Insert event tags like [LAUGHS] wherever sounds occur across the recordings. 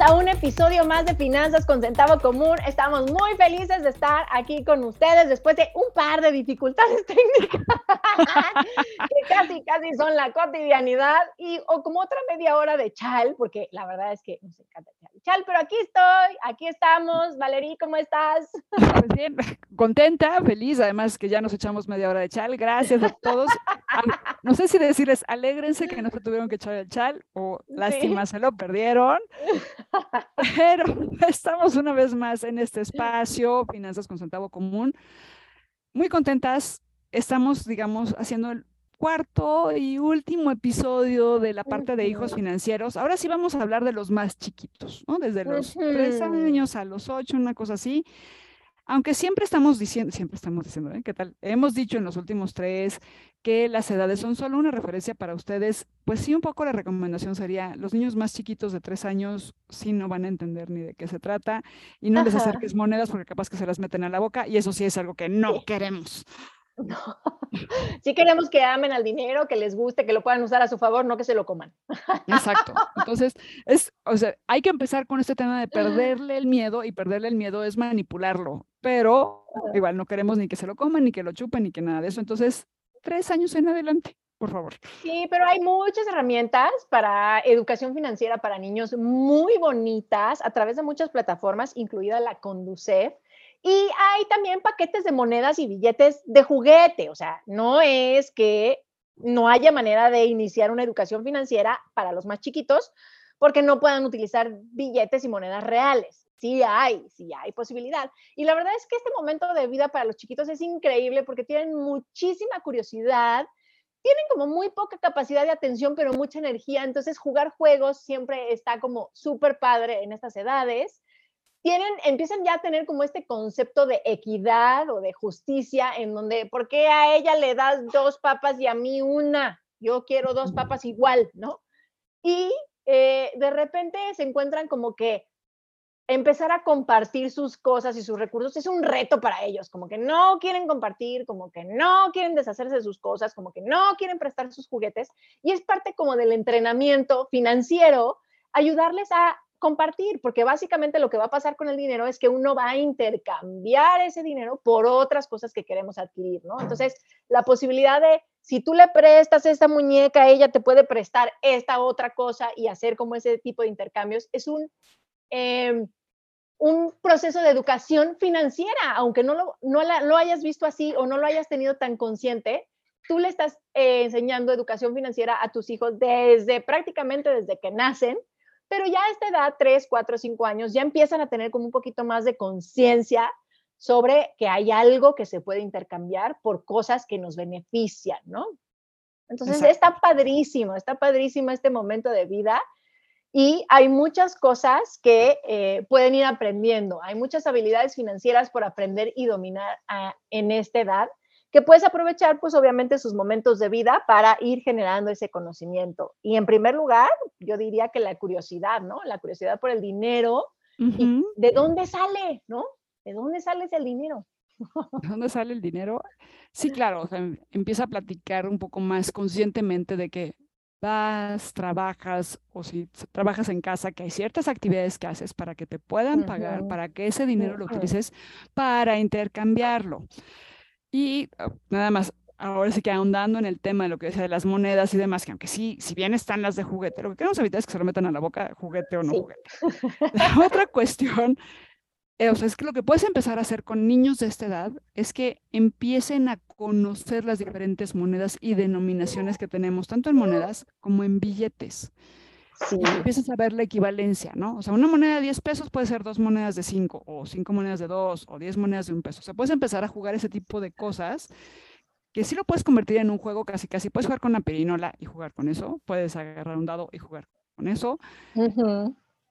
a un episodio más de Finanzas con Centavo Común. Estamos muy felices de estar aquí con ustedes después de un par de dificultades [LAUGHS] técnicas que casi, casi son la cotidianidad y o como otra media hora de chal, porque la verdad es que nos encanta chal. Pero aquí estoy, aquí estamos. Valerí, ¿cómo estás? Pues bien, contenta, feliz, además que ya nos echamos media hora de chal. Gracias a todos. No sé si decirles, alégrense que no se tuvieron que echar el chal o lástima, se lo perdieron. Pero estamos una vez más en este espacio, Finanzas con Centavo Común. Muy contentas. Estamos, digamos, haciendo el cuarto y último episodio de la parte de hijos financieros. Ahora sí vamos a hablar de los más chiquitos, ¿no? Desde los tres años a los ocho, una cosa así. Aunque siempre estamos diciendo, siempre estamos diciendo, ¿eh? ¿qué tal? Hemos dicho en los últimos tres que las edades son solo una referencia para ustedes. Pues sí, un poco la recomendación sería, los niños más chiquitos de tres años sí no van a entender ni de qué se trata y no les acerques monedas porque capaz que se las meten a la boca y eso sí es algo que no queremos. [LAUGHS] No. Sí queremos que amen al dinero, que les guste, que lo puedan usar a su favor, no que se lo coman. Exacto. Entonces, es, o sea, hay que empezar con este tema de perderle el miedo y perderle el miedo es manipularlo, pero igual no queremos ni que se lo coman, ni que lo chupen, ni que nada de eso. Entonces, tres años en adelante, por favor. Sí, pero hay muchas herramientas para educación financiera para niños muy bonitas a través de muchas plataformas, incluida la Conducef y hay también paquetes de monedas y billetes de juguete, o sea, no es que no haya manera de iniciar una educación financiera para los más chiquitos porque no puedan utilizar billetes y monedas reales. Sí hay, sí hay posibilidad. Y la verdad es que este momento de vida para los chiquitos es increíble porque tienen muchísima curiosidad, tienen como muy poca capacidad de atención, pero mucha energía. Entonces, jugar juegos siempre está como súper padre en estas edades tienen, empiezan ya a tener como este concepto de equidad o de justicia, en donde, ¿por qué a ella le das dos papas y a mí una? Yo quiero dos papas igual, ¿no? Y eh, de repente se encuentran como que empezar a compartir sus cosas y sus recursos es un reto para ellos, como que no quieren compartir, como que no quieren deshacerse de sus cosas, como que no quieren prestar sus juguetes, y es parte como del entrenamiento financiero, ayudarles a compartir, porque básicamente lo que va a pasar con el dinero es que uno va a intercambiar ese dinero por otras cosas que queremos adquirir, ¿no? Entonces, la posibilidad de, si tú le prestas esta muñeca, ella te puede prestar esta otra cosa y hacer como ese tipo de intercambios, es un, em, un proceso de educación financiera, aunque no lo, no lo hayas visto así o no lo hayas tenido tan consciente, tú le estás eh, enseñando educación financiera a tus hijos desde prácticamente desde que nacen pero ya a esta edad, 3, 4, 5 años, ya empiezan a tener como un poquito más de conciencia sobre que hay algo que se puede intercambiar por cosas que nos benefician, ¿no? Entonces está padrísimo, está padrísimo este momento de vida y hay muchas cosas que eh, pueden ir aprendiendo, hay muchas habilidades financieras por aprender y dominar en esta edad que puedes aprovechar, pues obviamente, sus momentos de vida para ir generando ese conocimiento. Y en primer lugar, yo diría que la curiosidad, ¿no? La curiosidad por el dinero. y ¿De dónde sale, no? ¿De dónde sale ese dinero? ¿De [LAUGHS] dónde sale el dinero? Sí, claro, o sea, empieza a platicar un poco más conscientemente de que vas, trabajas o si trabajas en casa, que hay ciertas actividades que haces para que te puedan pagar, para que ese dinero lo utilices para intercambiarlo. Y ah, nada más, ahora sí que ahondando en el tema de lo que decía de las monedas y demás, que aunque sí, si bien están las de juguete, lo que queremos evitar es que se lo metan a la boca, juguete o no juguete. La [LAUGHS] otra cuestión, eh, o sea, es que lo que puedes empezar a hacer con niños de esta edad es que empiecen a conocer las diferentes monedas y denominaciones que tenemos, tanto en monedas como en billetes. Sí. empiezas a ver la equivalencia, ¿no? O sea, una moneda de 10 pesos puede ser dos monedas de 5, o cinco monedas de 2, o 10 monedas de un peso. O sea, puedes empezar a jugar ese tipo de cosas que sí lo puedes convertir en un juego casi casi. Puedes jugar con una perinola y jugar con eso. Puedes agarrar un dado y jugar con eso.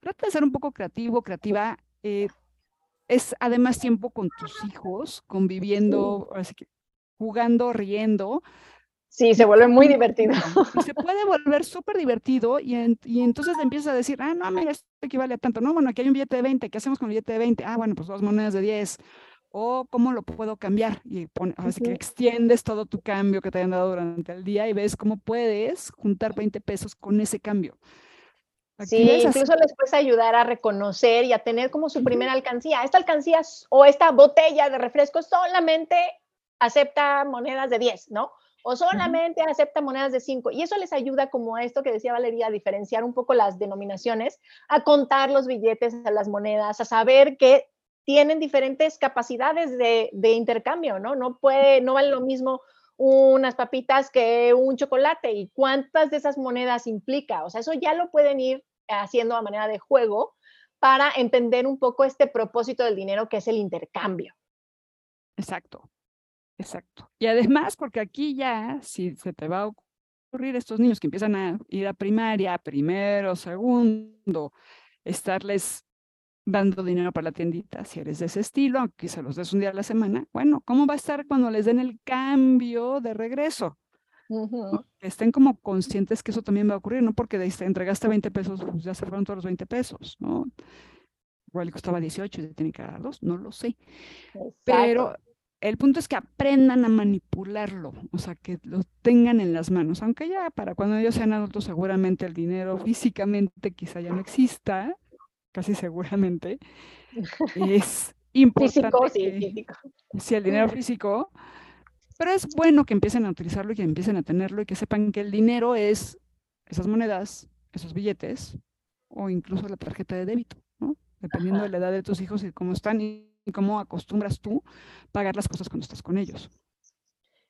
Trata de ser un poco creativo, creativa. Eh, es además tiempo con tus hijos, conviviendo, así que jugando, riendo. Sí, se vuelve muy divertido. [LAUGHS] se puede volver súper divertido y, y, entonces empiezas a decir, ah, no, mira, esto equivale a tanto. No, bueno, aquí hay un billete de 20, ¿qué hacemos con el billete de 20? Ah, bueno, pues dos monedas de 10. O cómo lo puedo cambiar. Y pone, así que extiendes todo tu cambio que te hayan dado durante el día y ves cómo puedes juntar 20 pesos con ese cambio. Sí, incluso les puedes ayudar a reconocer y a tener como su primera alcancía. Esta alcancía o esta botella de refresco solamente acepta monedas de 10, ¿no? O solamente acepta monedas de 5. Y eso les ayuda como a esto que decía Valeria, a diferenciar un poco las denominaciones, a contar los billetes, a las monedas, a saber que tienen diferentes capacidades de, de intercambio, ¿no? No puede, no vale lo mismo unas papitas que un chocolate y cuántas de esas monedas implica. O sea, eso ya lo pueden ir haciendo a manera de juego para entender un poco este propósito del dinero que es el intercambio. Exacto, exacto. Y además, porque aquí ya, si se te va a ocurrir estos niños que empiezan a ir a primaria, primero, segundo, estarles dando dinero para la tiendita, si eres de ese estilo, aunque se los des un día a la semana, bueno, ¿cómo va a estar cuando les den el cambio de regreso? Que estén como conscientes que eso también va a ocurrir, no porque entregaste 20 pesos, pues ya se fueron todos los 20 pesos, ¿no? Igual le costaba 18 y te tienen que dar dos, no lo sé. Pero el punto es que aprendan a manipularlo, o sea, que lo tengan en las manos, aunque ya para cuando ellos sean adultos seguramente el dinero físicamente quizá ya no exista, casi seguramente, es [LAUGHS] importante. Físico, sí, físico. Sí, el dinero físico, pero es bueno que empiecen a utilizarlo y que empiecen a tenerlo y que sepan que el dinero es esas monedas, esos billetes o incluso la tarjeta de débito, ¿no? Dependiendo de la edad de tus hijos y cómo están y cómo acostumbras tú pagar las cosas cuando estás con ellos.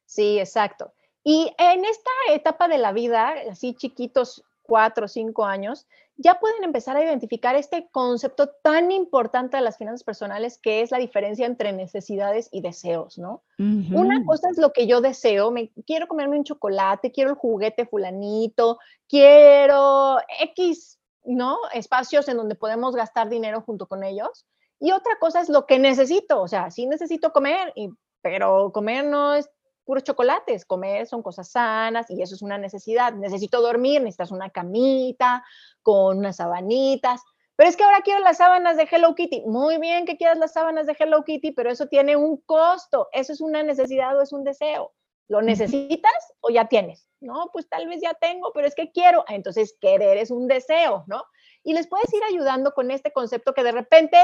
Sí, exacto. Y en esta etapa de la vida, así chiquitos, cuatro o cinco años, ya pueden empezar a identificar este concepto tan importante de las finanzas personales que es la diferencia entre necesidades y deseos, ¿no? Una cosa es lo que yo deseo, me quiero comerme un chocolate, quiero el juguete fulanito, quiero X, ¿no? Espacios en donde podemos gastar dinero junto con ellos. Y otra cosa es lo que necesito, o sea, sí necesito comer, y, pero comer no es puros chocolates, comer son cosas sanas y eso es una necesidad. Necesito dormir, necesitas una camita con unas sabanitas. Pero es que ahora quiero las sábanas de Hello Kitty. Muy bien que quieras las sábanas de Hello Kitty, pero eso tiene un costo. Eso es una necesidad o es un deseo. ¿Lo necesitas o ya tienes? No, pues tal vez ya tengo, pero es que quiero. Entonces, querer es un deseo, ¿no? Y les puedes ir ayudando con este concepto que de repente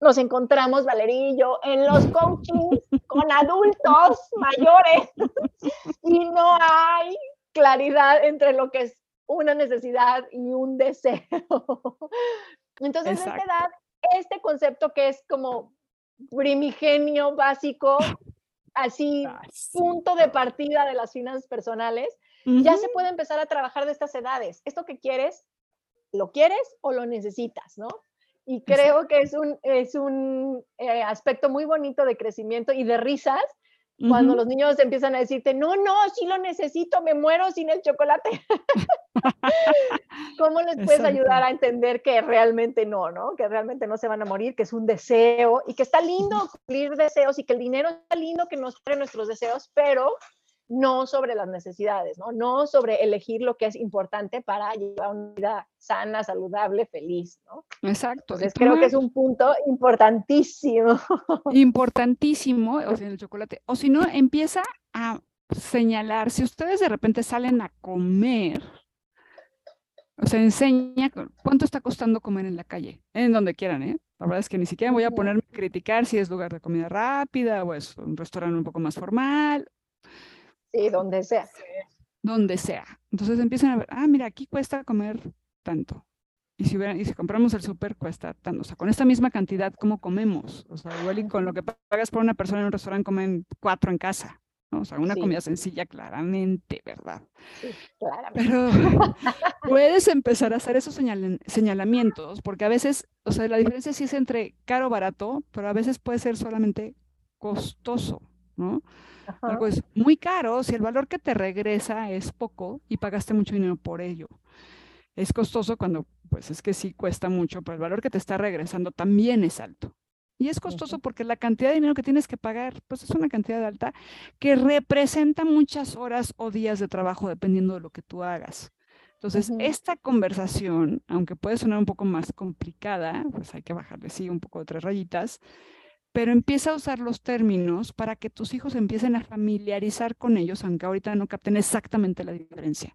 nos encontramos, Valerillo, en los coachings con adultos [LAUGHS] mayores y no hay claridad entre lo que es una necesidad y un deseo. Entonces, en esta edad, este concepto que es como primigenio básico, así, punto de partida de las finanzas personales, ya se puede empezar a trabajar de estas edades. Esto que quieres, ¿lo quieres o lo necesitas, no? Y creo que es un, es un eh, aspecto muy bonito de crecimiento y de risas cuando los niños empiezan a decirte, no, no, sí lo necesito, me muero sin el chocolate. [LAUGHS] ¿Cómo les puedes ayudar a entender que realmente no, no? Que realmente no se van a morir, que es un deseo y que está lindo [LAUGHS] cumplir deseos y que el dinero está lindo que nos trae nuestros deseos, pero no sobre las necesidades, ¿no? No sobre elegir lo que es importante para llevar una vida sana, saludable, feliz, ¿no? Exacto. Entonces creo que es un punto importantísimo. [LAUGHS] Importantísimo, o sea, el chocolate. O si no, empieza a señalar, si ustedes de repente salen a comer, o sea, enseña cuánto está costando comer en la calle, en donde quieran, ¿eh? La verdad es que ni siquiera voy a ponerme a criticar si es lugar de comida rápida o es un restaurante un poco más formal Sí, donde sea. Donde sea. Entonces empiezan a ver, ah, mira, aquí cuesta comer tanto. Y si, y si compramos el súper, cuesta tanto. O sea, con esta misma cantidad, ¿cómo comemos? O sea, igual y con lo que pagas por una persona en un restaurante, comen cuatro en casa. O sea, una comida sencilla, claramente, ¿verdad? Sí, claramente. Pero [LAUGHS] puedes empezar a hacer esos señalamientos, porque a veces, o sea, la diferencia sí es entre caro o barato, pero a veces puede ser solamente costoso. ¿No? Algo es muy caro si el valor que te regresa es poco y pagaste mucho dinero por ello. Es costoso cuando, pues es que sí cuesta mucho, pero el valor que te está regresando también es alto. Y es costoso porque la cantidad de dinero que tienes que pagar, pues es una cantidad alta que representa muchas horas o días de trabajo dependiendo de lo que tú hagas. Entonces, esta conversación, aunque puede sonar un poco más complicada, pues hay que bajarle, sí, un poco de tres rayitas, pero empieza a usar los términos para que tus hijos empiecen a familiarizar con ellos, aunque ahorita no capten exactamente la diferencia.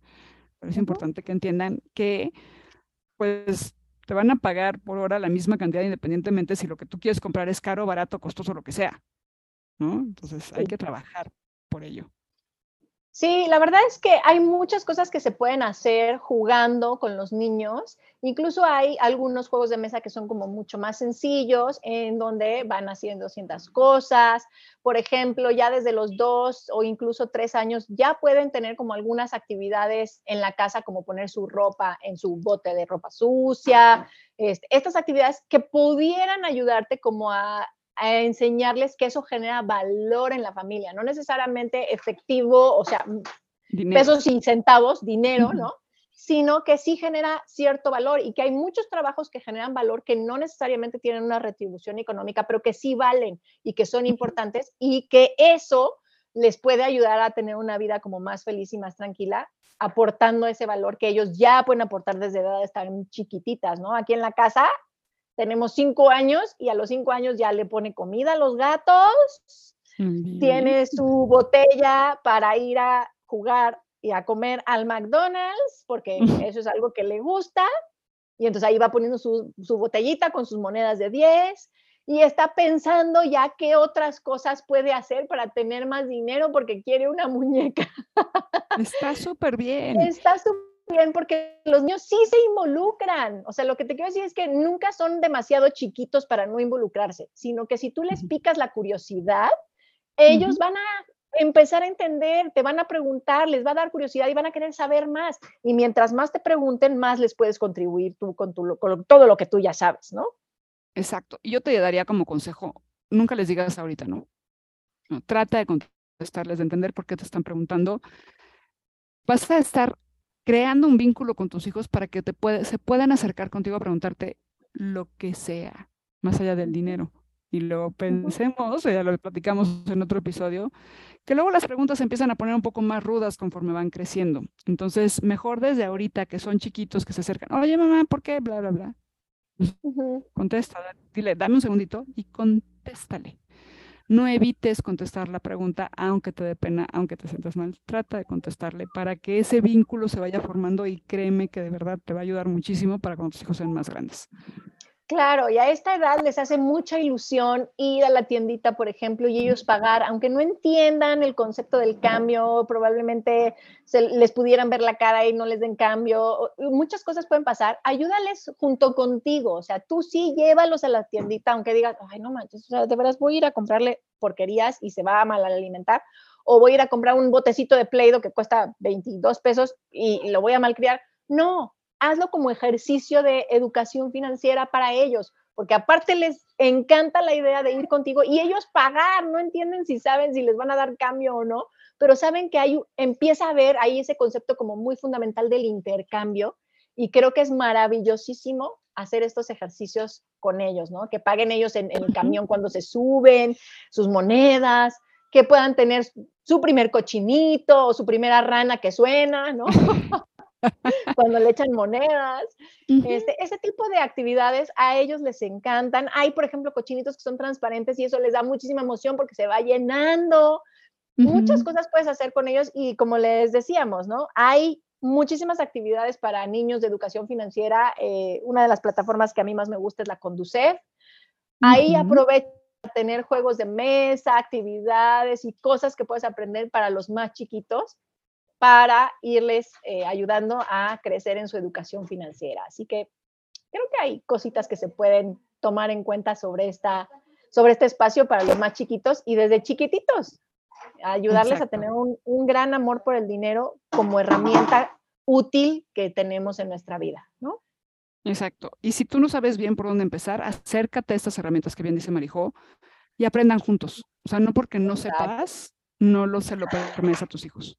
Pero es importante que entiendan que, pues, te van a pagar por hora la misma cantidad independientemente si lo que tú quieres comprar es caro, barato, costoso, lo que sea, ¿no? Entonces hay que trabajar por ello. Sí, la verdad es que hay muchas cosas que se pueden hacer jugando con los niños. Incluso hay algunos juegos de mesa que son como mucho más sencillos, en donde van haciendo ciertas cosas. Por ejemplo, ya desde los dos o incluso tres años ya pueden tener como algunas actividades en la casa, como poner su ropa en su bote de ropa sucia. Este, estas actividades que pudieran ayudarte como a a enseñarles que eso genera valor en la familia, no necesariamente efectivo, o sea, pesos y centavos, dinero, ¿no? Sino que sí genera cierto valor y que hay muchos trabajos que generan valor que no necesariamente tienen una retribución económica, pero que sí valen y que son importantes y que eso les puede ayudar a tener una vida como más feliz y más tranquila, aportando ese valor que ellos ya pueden aportar desde edades tan chiquititas, ¿no? Aquí en la casa tenemos cinco años y a los cinco años ya le pone comida a los gatos, tiene su botella para ir a jugar y a comer al McDonald's, porque eso es algo que le gusta, y entonces ahí va poniendo su, su botellita con sus monedas de 10 y está pensando ya qué otras cosas puede hacer para tener más dinero porque quiere una [LAUGHS] muñeca. Está súper bien. Está súper bien porque los niños sí se involucran. O sea, lo que te quiero decir es que nunca son demasiado chiquitos para no involucrarse, sino que si tú les picas la curiosidad, ellos van a empezar a entender, te van a preguntar, les va a dar curiosidad y van a querer saber más. Y mientras más te pregunten, más les puedes contribuir tú con, tu, con todo lo que tú ya sabes, ¿no? Exacto. Y yo te daría como consejo, nunca les digas ahorita, ¿no? no trata de contestarles, de entender por qué te están preguntando. Vas a estar creando un vínculo con tus hijos para que te se puedan acercar contigo a preguntarte lo que sea, más allá del dinero. Y luego pensemos, ya lo platicamos en otro episodio, que luego las preguntas se empiezan a poner un poco más rudas conforme van creciendo. Entonces, mejor desde ahorita que son chiquitos que se acercan, oye mamá, ¿por qué? Bla, bla, bla. Contesta, dile, dame un segundito y contéstale. No evites contestar la pregunta, aunque te dé pena, aunque te sientas mal. Trata de contestarle para que ese vínculo se vaya formando y créeme que de verdad te va a ayudar muchísimo para cuando tus hijos sean más grandes. Claro, y a esta edad les hace mucha ilusión ir a la tiendita, por ejemplo, y ellos pagar, aunque no entiendan el concepto del cambio, probablemente se les pudieran ver la cara y no les den cambio, muchas cosas pueden pasar. Ayúdales junto contigo, o sea, tú sí llévalos a la tiendita, aunque digas, ay, no manches, o sea, de veras voy a ir a comprarle porquerías y se va a mal alimentar, o voy a ir a comprar un botecito de Play-Doh que cuesta 22 pesos y lo voy a malcriar. No, hazlo como ejercicio de educación financiera para ellos, porque aparte les encanta la idea de ir contigo y ellos pagar, no entienden si saben si les van a dar cambio o no, pero saben que hay, empieza a ver ahí ese concepto como muy fundamental del intercambio y creo que es maravillosísimo hacer estos ejercicios con ellos, ¿no? Que paguen ellos en, en el camión cuando se suben, sus monedas, que puedan tener su primer cochinito o su primera rana que suena, ¿no? [LAUGHS] cuando le echan monedas. este, ese tipo de actividades a ellos les encantan. Hay, por ejemplo, cochinitos que son transparentes y eso les da muchísima emoción porque se va llenando. Muchas cosas puedes hacer con ellos y como les decíamos, ¿no? Hay muchísimas actividades para niños de educación financiera. Eh, una de las plataformas que a mí más me gusta es la Conducef. Ahí aprovecha tener juegos de mesa, actividades y cosas que puedes aprender para los más chiquitos para irles eh, ayudando a crecer en su educación financiera. Así que creo que hay cositas que se pueden tomar en cuenta sobre, esta, sobre este espacio para los más chiquitos y desde chiquititos, ayudarles a tener un, un, gran amor por el dinero como herramienta útil que tenemos en nuestra vida, ¿no? Exacto. Y si tú no sabes bien por dónde empezar, acércate a estas herramientas que bien dice Marijó, y aprendan juntos. O sea, no porque no sepas, no lo se lo permites a tus hijos.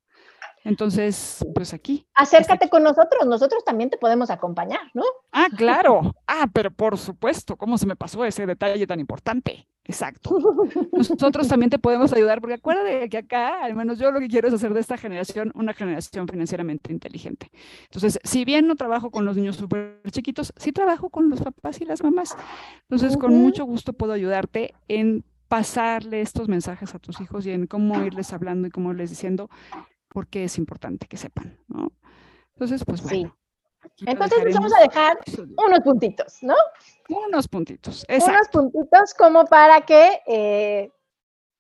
Entonces, pues aquí. Acércate con nosotros, nosotros también te podemos acompañar, ¿no? Ah, claro. Ah, pero por supuesto, ¿cómo se me pasó ese detalle tan importante? Exacto. Nosotros también te podemos ayudar, porque acuérdate que acá, al menos yo lo que quiero es hacer de esta generación una generación financieramente inteligente. Entonces, si bien no trabajo con los niños súper chiquitos, sí trabajo con los papás y las mamás. Entonces, con mucho gusto puedo ayudarte en pasarle estos mensajes a tus hijos y en cómo irles hablando y cómo irles diciendo porque es importante que sepan, ¿no? Entonces, pues bueno. Entonces les vamos a dejar unos puntitos, ¿no? Unos puntitos, exacto. Unos puntitos como para que eh,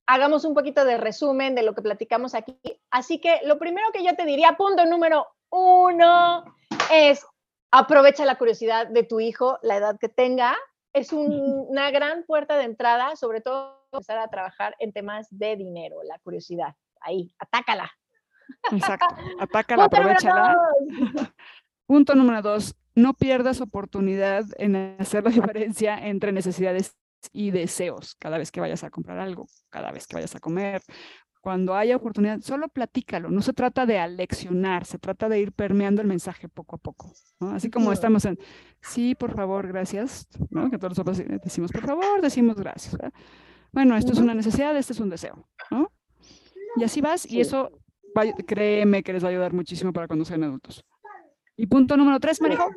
hagamos un poquito de resumen de lo que platicamos aquí. Así que lo primero que yo te diría, punto número uno, es aprovecha la curiosidad de tu hijo, la edad que tenga. Es [LAUGHS] una gran puerta de entrada, sobre todo empezar a trabajar en temas de dinero, la curiosidad. Ahí, atácala. Exacto, atácala, aprovechala. [LAUGHS] Punto número dos, no pierdas oportunidad en hacer la [LAUGHS] diferencia entre necesidades y deseos cada vez que vayas a comprar algo, cada vez que vayas a comer. Cuando haya oportunidad, solo platícalo. No se trata de aleccionar, se trata de ir permeando el mensaje poco a poco. Así como estamos en, sí, por favor, gracias, ¿no? que todos nosotros decimos, por favor, decimos gracias. Bueno, esto es una necesidad, este es un deseo. ¿no? Y así vas, y eso créeme que les va a ayudar muchísimo para cuando sean adultos. Y punto número tres, Marijo.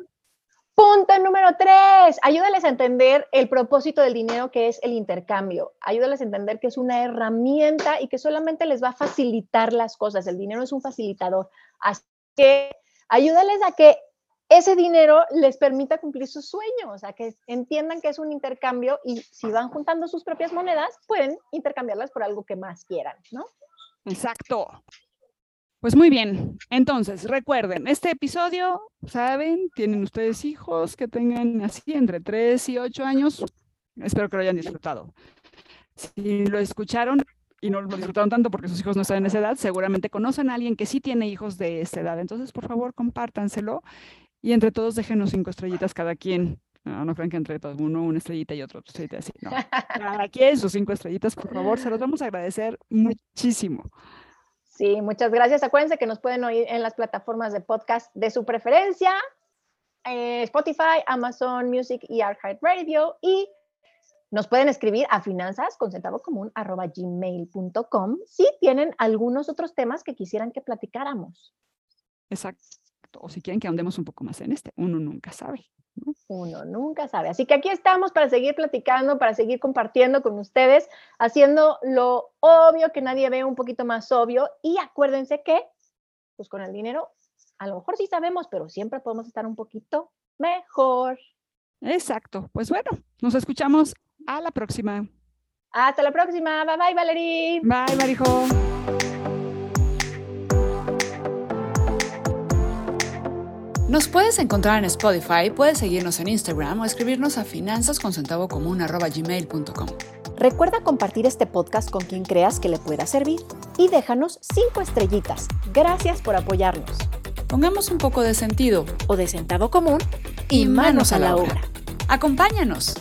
Punto número tres, ayúdales a entender el propósito del dinero que es el intercambio. Ayúdales a entender que es una herramienta y que solamente les va a facilitar las cosas. El dinero es un facilitador. Así que ayúdales a que ese dinero les permita cumplir sus sueños, a que entiendan que es un intercambio y si van juntando sus propias monedas, pueden intercambiarlas por algo que más quieran, ¿no? Exacto. Pues muy bien, entonces recuerden, este episodio, ¿saben? Tienen ustedes hijos que tengan así entre 3 y 8 años. Espero que lo hayan disfrutado. Si lo escucharon y no lo disfrutaron tanto porque sus hijos no están en esa edad, seguramente conocen a alguien que sí tiene hijos de esa edad. Entonces, por favor, compártanselo y entre todos déjenos cinco estrellitas cada quien. No, no crean que entre todos, uno una estrellita y otro estrellita así. No. [LAUGHS] Cada quien sus cinco estrellitas, por favor, se los vamos a agradecer muchísimo. Sí, muchas gracias. Acuérdense que nos pueden oír en las plataformas de podcast de su preferencia, eh, Spotify, Amazon Music y Radio Y nos pueden escribir a finanzas con si tienen algunos otros temas que quisieran que platicáramos. Exacto. O si quieren que andemos un poco más en este, uno nunca sabe. Uno nunca sabe. Así que aquí estamos para seguir platicando, para seguir compartiendo con ustedes, haciendo lo obvio que nadie ve un poquito más obvio. Y acuérdense que, pues con el dinero, a lo mejor sí sabemos, pero siempre podemos estar un poquito mejor. Exacto. Pues bueno, nos escuchamos a la próxima. Hasta la próxima. Bye bye, Valerie. Bye, Marijo. Nos puedes encontrar en Spotify, puedes seguirnos en Instagram o escribirnos a finanzasconcentavocomún.com. Recuerda compartir este podcast con quien creas que le pueda servir y déjanos cinco estrellitas. Gracias por apoyarnos. Pongamos un poco de sentido o de centavo común y manos a la obra. Acompáñanos.